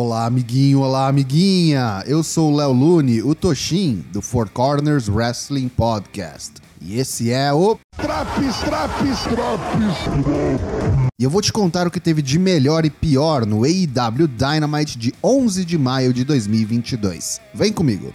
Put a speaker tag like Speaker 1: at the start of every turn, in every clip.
Speaker 1: Olá, amiguinho, olá, amiguinha. Eu sou o Léo Lune, o Toshin, do Four Corners Wrestling Podcast. E esse é o.
Speaker 2: Traps, traps, traps.
Speaker 1: E eu vou te contar o que teve de melhor e pior no AEW Dynamite de 11 de maio de 2022. Vem comigo.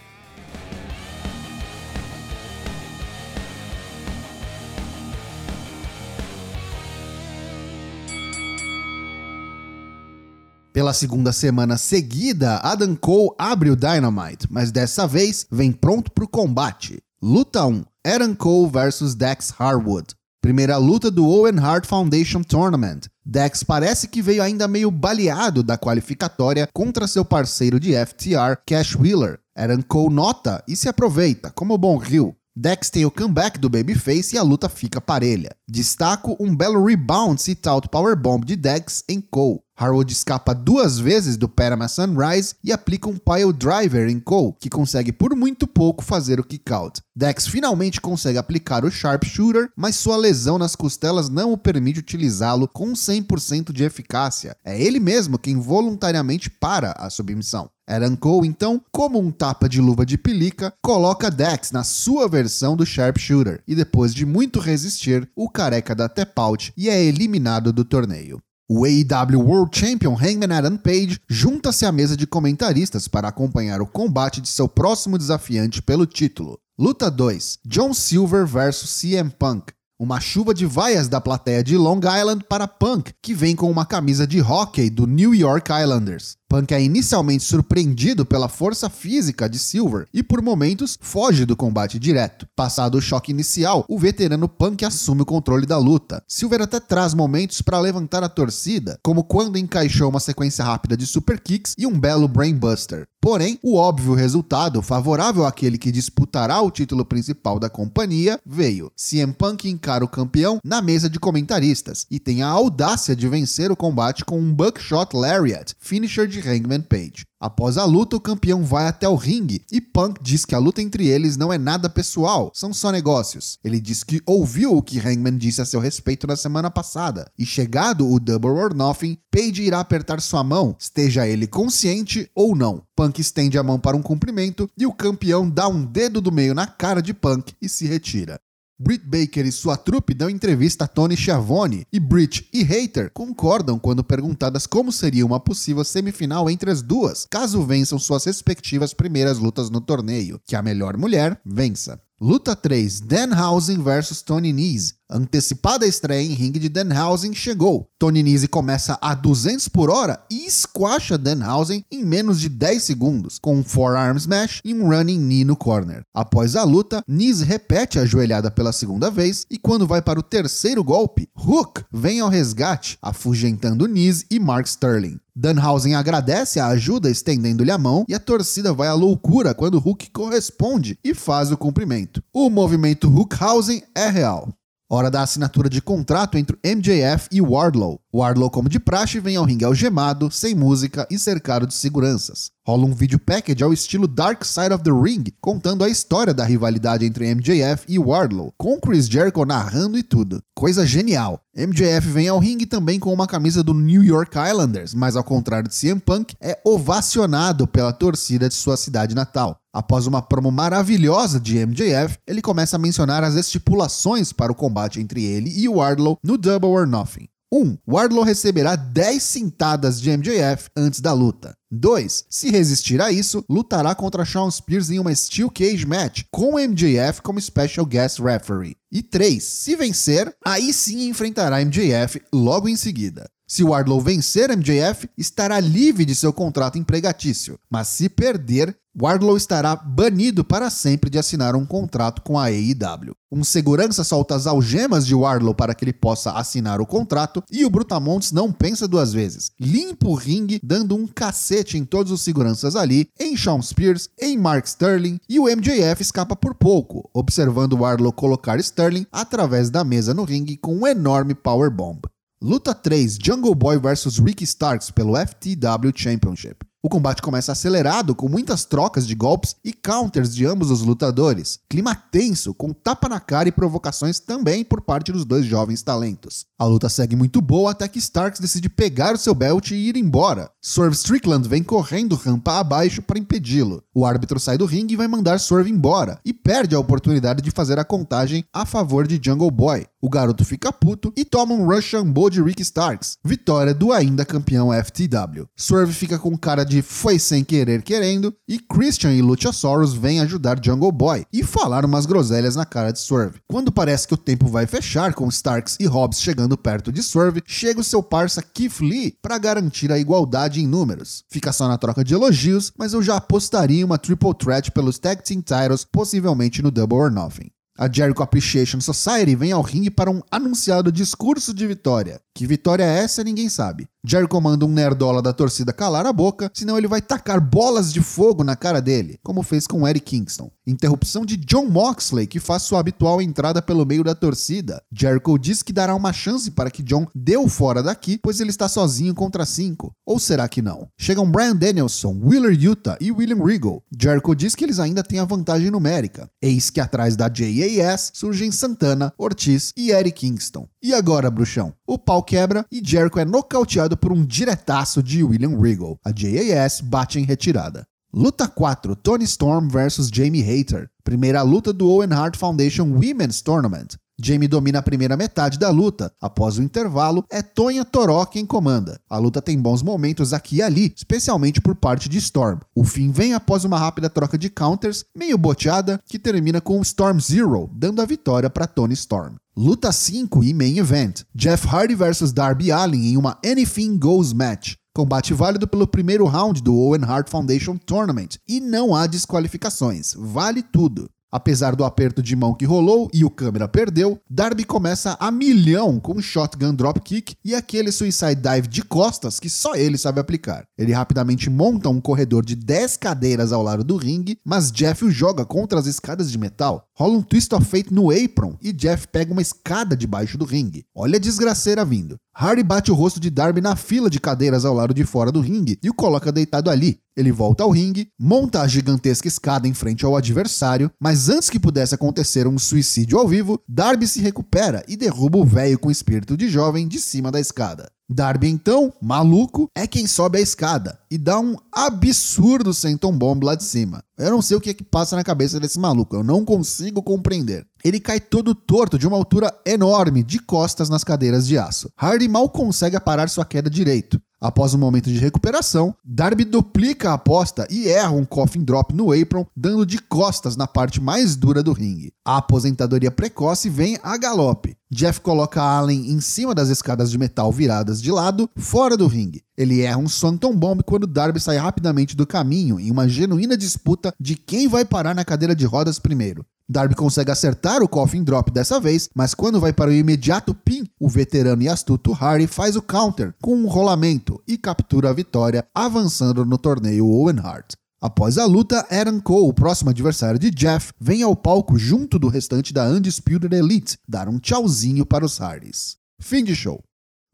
Speaker 1: Pela segunda semana seguida, Adam Cole abre o Dynamite, mas dessa vez vem pronto para o combate. Luta 1: Adam Cole vs Dex Harwood. Primeira luta do Owen Hart Foundation Tournament. Dex parece que veio ainda meio baleado da qualificatória contra seu parceiro de FTR, Cash Wheeler. Adam Cole nota e se aproveita, como bom Rio. Dex tem o comeback do Babyface e a luta fica parelha. Destaco um belo rebound sit-out powerbomb de Dex em Cole. Harwood escapa duas vezes do Panama Sunrise e aplica um pile driver em Cole, que consegue por muito pouco fazer o kick-out. Dex finalmente consegue aplicar o sharpshooter, mas sua lesão nas costelas não o permite utilizá-lo com 100% de eficácia. É ele mesmo quem voluntariamente para a submissão. Aaron Cole, então, como um tapa de luva de pelica, coloca Dex na sua versão do Sharpshooter e depois de muito resistir, o careca dá tap out e é eliminado do torneio. O AEW World Champion Hangman Adam Page junta-se à mesa de comentaristas para acompanhar o combate de seu próximo desafiante pelo título. Luta 2: John Silver vs CM Punk. Uma chuva de vaias da plateia de Long Island para Punk, que vem com uma camisa de hockey do New York Islanders. Punk é inicialmente surpreendido pela força física de Silver e, por momentos, foge do combate direto. Passado o choque inicial, o veterano Punk assume o controle da luta. Silver até traz momentos para levantar a torcida, como quando encaixou uma sequência rápida de super kicks e um belo brainbuster. Porém, o óbvio resultado, favorável àquele que disputará o título principal da companhia, veio. CM Punk encara o campeão na mesa de comentaristas e tem a audácia de vencer o combate com um Buckshot Lariat, finisher de Hangman Page. Após a luta, o campeão vai até o ringue e Punk diz que a luta entre eles não é nada pessoal, são só negócios. Ele diz que ouviu o que Hangman disse a seu respeito na semana passada e chegado o Double or Nothing, Page irá apertar sua mão, esteja ele consciente ou não. Punk estende a mão para um cumprimento e o campeão dá um dedo do meio na cara de Punk e se retira. Britt Baker e sua trupe dão entrevista a Tony Schiavone e Britt e Hater concordam quando perguntadas como seria uma possível semifinal entre as duas, caso vençam suas respectivas primeiras lutas no torneio, que a melhor mulher vença. Luta 3: Danhausen vs Tony Nese. Antecipada estreia em ringue de Danhausen chegou. Tony Nese começa a 200 por hora e esquacha Danhausen em menos de 10 segundos, com um forearm smash e um running knee no corner. Após a luta, Nese repete a joelhada pela segunda vez e quando vai para o terceiro golpe, Hook vem ao resgate, afugentando Nese e Mark Sterling. Danhausen agradece a ajuda estendendo-lhe a mão e a torcida vai à loucura quando Hulk corresponde e faz o cumprimento. O movimento Hookhausen é real. Hora da assinatura de contrato entre MJF e Wardlow. Wardlow, como de praxe, vem ao ringue algemado, sem música e cercado de seguranças. Rola um vídeo package ao estilo Dark Side of the Ring, contando a história da rivalidade entre MJF e Wardlow, com Chris Jericho narrando e tudo. Coisa genial. MJF vem ao ringue também com uma camisa do New York Islanders, mas ao contrário de CM Punk, é ovacionado pela torcida de sua cidade natal. Após uma promo maravilhosa de MJF, ele começa a mencionar as estipulações para o combate entre ele e Wardlow no Double or Nothing. 1. Um, Wardlow receberá 10 cintadas de MJF antes da luta. 2. Se resistir a isso, lutará contra Shawn Spears em uma Steel Cage Match, com MJF como Special Guest Referee. E 3. Se vencer, aí sim enfrentará MJF logo em seguida. Se Wardlow vencer MJF, estará livre de seu contrato empregatício, mas se perder, Wardlow estará banido para sempre de assinar um contrato com a AEW. Um segurança solta as algemas de Wardlow para que ele possa assinar o contrato e o Brutamontes não pensa duas vezes. Limpa o ringue, dando um cacete em todos os seguranças ali, em Shawn Spears, em Mark Sterling e o MJF escapa por pouco, observando Wardlow colocar Sterling através da mesa no ringue com um enorme powerbomb. Luta 3: Jungle Boy vs Ricky Starks pelo FTW Championship. O combate começa acelerado, com muitas trocas de golpes e counters de ambos os lutadores. Clima tenso, com tapa na cara e provocações também por parte dos dois jovens talentos. A luta segue muito boa até que Starks decide pegar o seu belt e ir embora. Swerve Strickland vem correndo rampa abaixo para impedi-lo. O árbitro sai do ringue e vai mandar Swerve embora, e perde a oportunidade de fazer a contagem a favor de Jungle Boy. O garoto fica puto e toma um Russian Bull de Rick Starks, vitória do ainda campeão FTW. Swerve fica com cara de foi sem querer querendo e Christian e Luchasaurus vêm ajudar Jungle Boy e falar umas groselhas na cara de Swerve. Quando parece que o tempo vai fechar com Starks e Hobbs chegando perto de Swerve, chega o seu parça Keith Lee para garantir a igualdade em números. Fica só na troca de elogios, mas eu já apostaria uma triple threat pelos tag team titles, possivelmente no Double or Nothing. A Jericho Appreciation Society vem ao ringue para um anunciado discurso de vitória. Que vitória é essa, ninguém sabe. Jericho manda um nerdola da torcida calar a boca, senão ele vai tacar bolas de fogo na cara dele, como fez com Eric Kingston. Interrupção de John Moxley, que faz sua habitual entrada pelo meio da torcida. Jericho diz que dará uma chance para que John dê o fora daqui, pois ele está sozinho contra cinco. Ou será que não? Chegam Brian Danielson, Wheeler Utah e William Regal. Jericho diz que eles ainda têm a vantagem numérica. Eis que atrás da JAS surgem Santana, Ortiz e Eric Kingston. E agora, bruxão? O pau quebra e Jericho é nocauteado por um diretaço de William Regal. A JAS bate em retirada. Luta 4: Tony Storm vs Jamie Hayter. Primeira luta do Owen Hart Foundation Women's Tournament. Jamie domina a primeira metade da luta. Após o intervalo, é Tonha Toró quem comanda. A luta tem bons momentos aqui e ali, especialmente por parte de Storm. O fim vem após uma rápida troca de counters, meio boteada, que termina com Storm Zero, dando a vitória para Tony Storm. Luta 5 e Main Event: Jeff Hardy vs Darby Allin em uma Anything Goes match. Combate válido pelo primeiro round do Owen Hart Foundation Tournament e não há desqualificações, vale tudo. Apesar do aperto de mão que rolou e o câmera perdeu, Darby começa a milhão com um shotgun dropkick e aquele suicide dive de costas que só ele sabe aplicar. Ele rapidamente monta um corredor de 10 cadeiras ao lado do ringue, mas Jeff o joga contra as escadas de metal. Rola um twist of fate no apron e Jeff pega uma escada debaixo do ringue. Olha a desgraceira vindo. Hardy bate o rosto de Darby na fila de cadeiras ao lado de fora do ringue e o coloca deitado ali. Ele volta ao ringue, monta a gigantesca escada em frente ao adversário, mas antes que pudesse acontecer um suicídio ao vivo, Darby se recupera e derruba o velho com espírito de jovem de cima da escada. Darby, então, maluco, é quem sobe a escada e dá um absurdo senton bomb lá de cima. Eu não sei o que é que passa na cabeça desse maluco, eu não consigo compreender. Ele cai todo torto de uma altura enorme, de costas nas cadeiras de aço. Hardy mal consegue parar sua queda direito. Após um momento de recuperação, Darby duplica a aposta e erra um coffin drop no apron, dando de costas na parte mais dura do ringue. A aposentadoria precoce vem a galope. Jeff coloca Allen em cima das escadas de metal viradas de lado, fora do ringue. Ele erra um Swanton Bomb quando Darby sai rapidamente do caminho em uma genuína disputa de quem vai parar na cadeira de rodas primeiro. Darby consegue acertar o coffin drop dessa vez, mas quando vai para o imediato pin, o veterano e astuto Harry faz o counter com um rolamento e captura a vitória, avançando no torneio Owen Hart. Após a luta, Aaron Cole, o próximo adversário de Jeff, vem ao palco junto do restante da Undisputed Elite, dar um tchauzinho para os Hardys. Fim de show.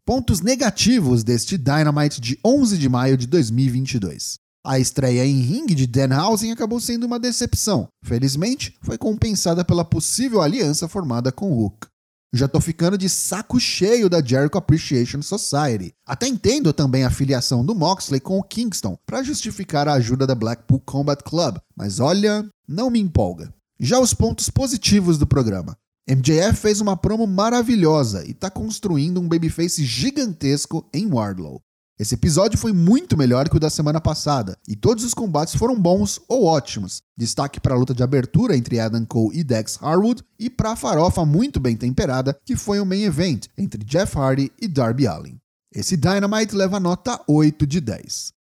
Speaker 1: Pontos negativos deste Dynamite de 11 de maio de 2022. A estreia em ringue de Danhausen acabou sendo uma decepção. Felizmente, foi compensada pela possível aliança formada com Hook. Já tô ficando de saco cheio da Jericho Appreciation Society. Até entendo também a filiação do Moxley com o Kingston para justificar a ajuda da Blackpool Combat Club, mas olha, não me empolga. Já os pontos positivos do programa. MJF fez uma promo maravilhosa e está construindo um babyface gigantesco em Wardlow. Esse episódio foi muito melhor que o da semana passada, e todos os combates foram bons ou ótimos. Destaque para a luta de abertura entre Adam Cole e Dex Harwood, e para a farofa muito bem temperada, que foi o main event entre Jeff Hardy e Darby Allin. Esse Dynamite leva nota 8 de 10.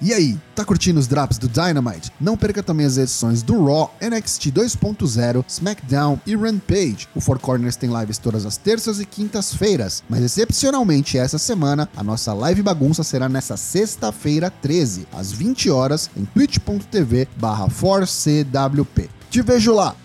Speaker 1: E aí, tá curtindo os drops do Dynamite? Não perca também as edições do Raw, NXT 2.0, SmackDown e Rampage. O Four Corners tem lives todas as terças e quintas-feiras, mas excepcionalmente essa semana, a nossa live bagunça será nessa sexta-feira 13, às 20 horas, em twitch.tv barra 4CWP. Te vejo lá!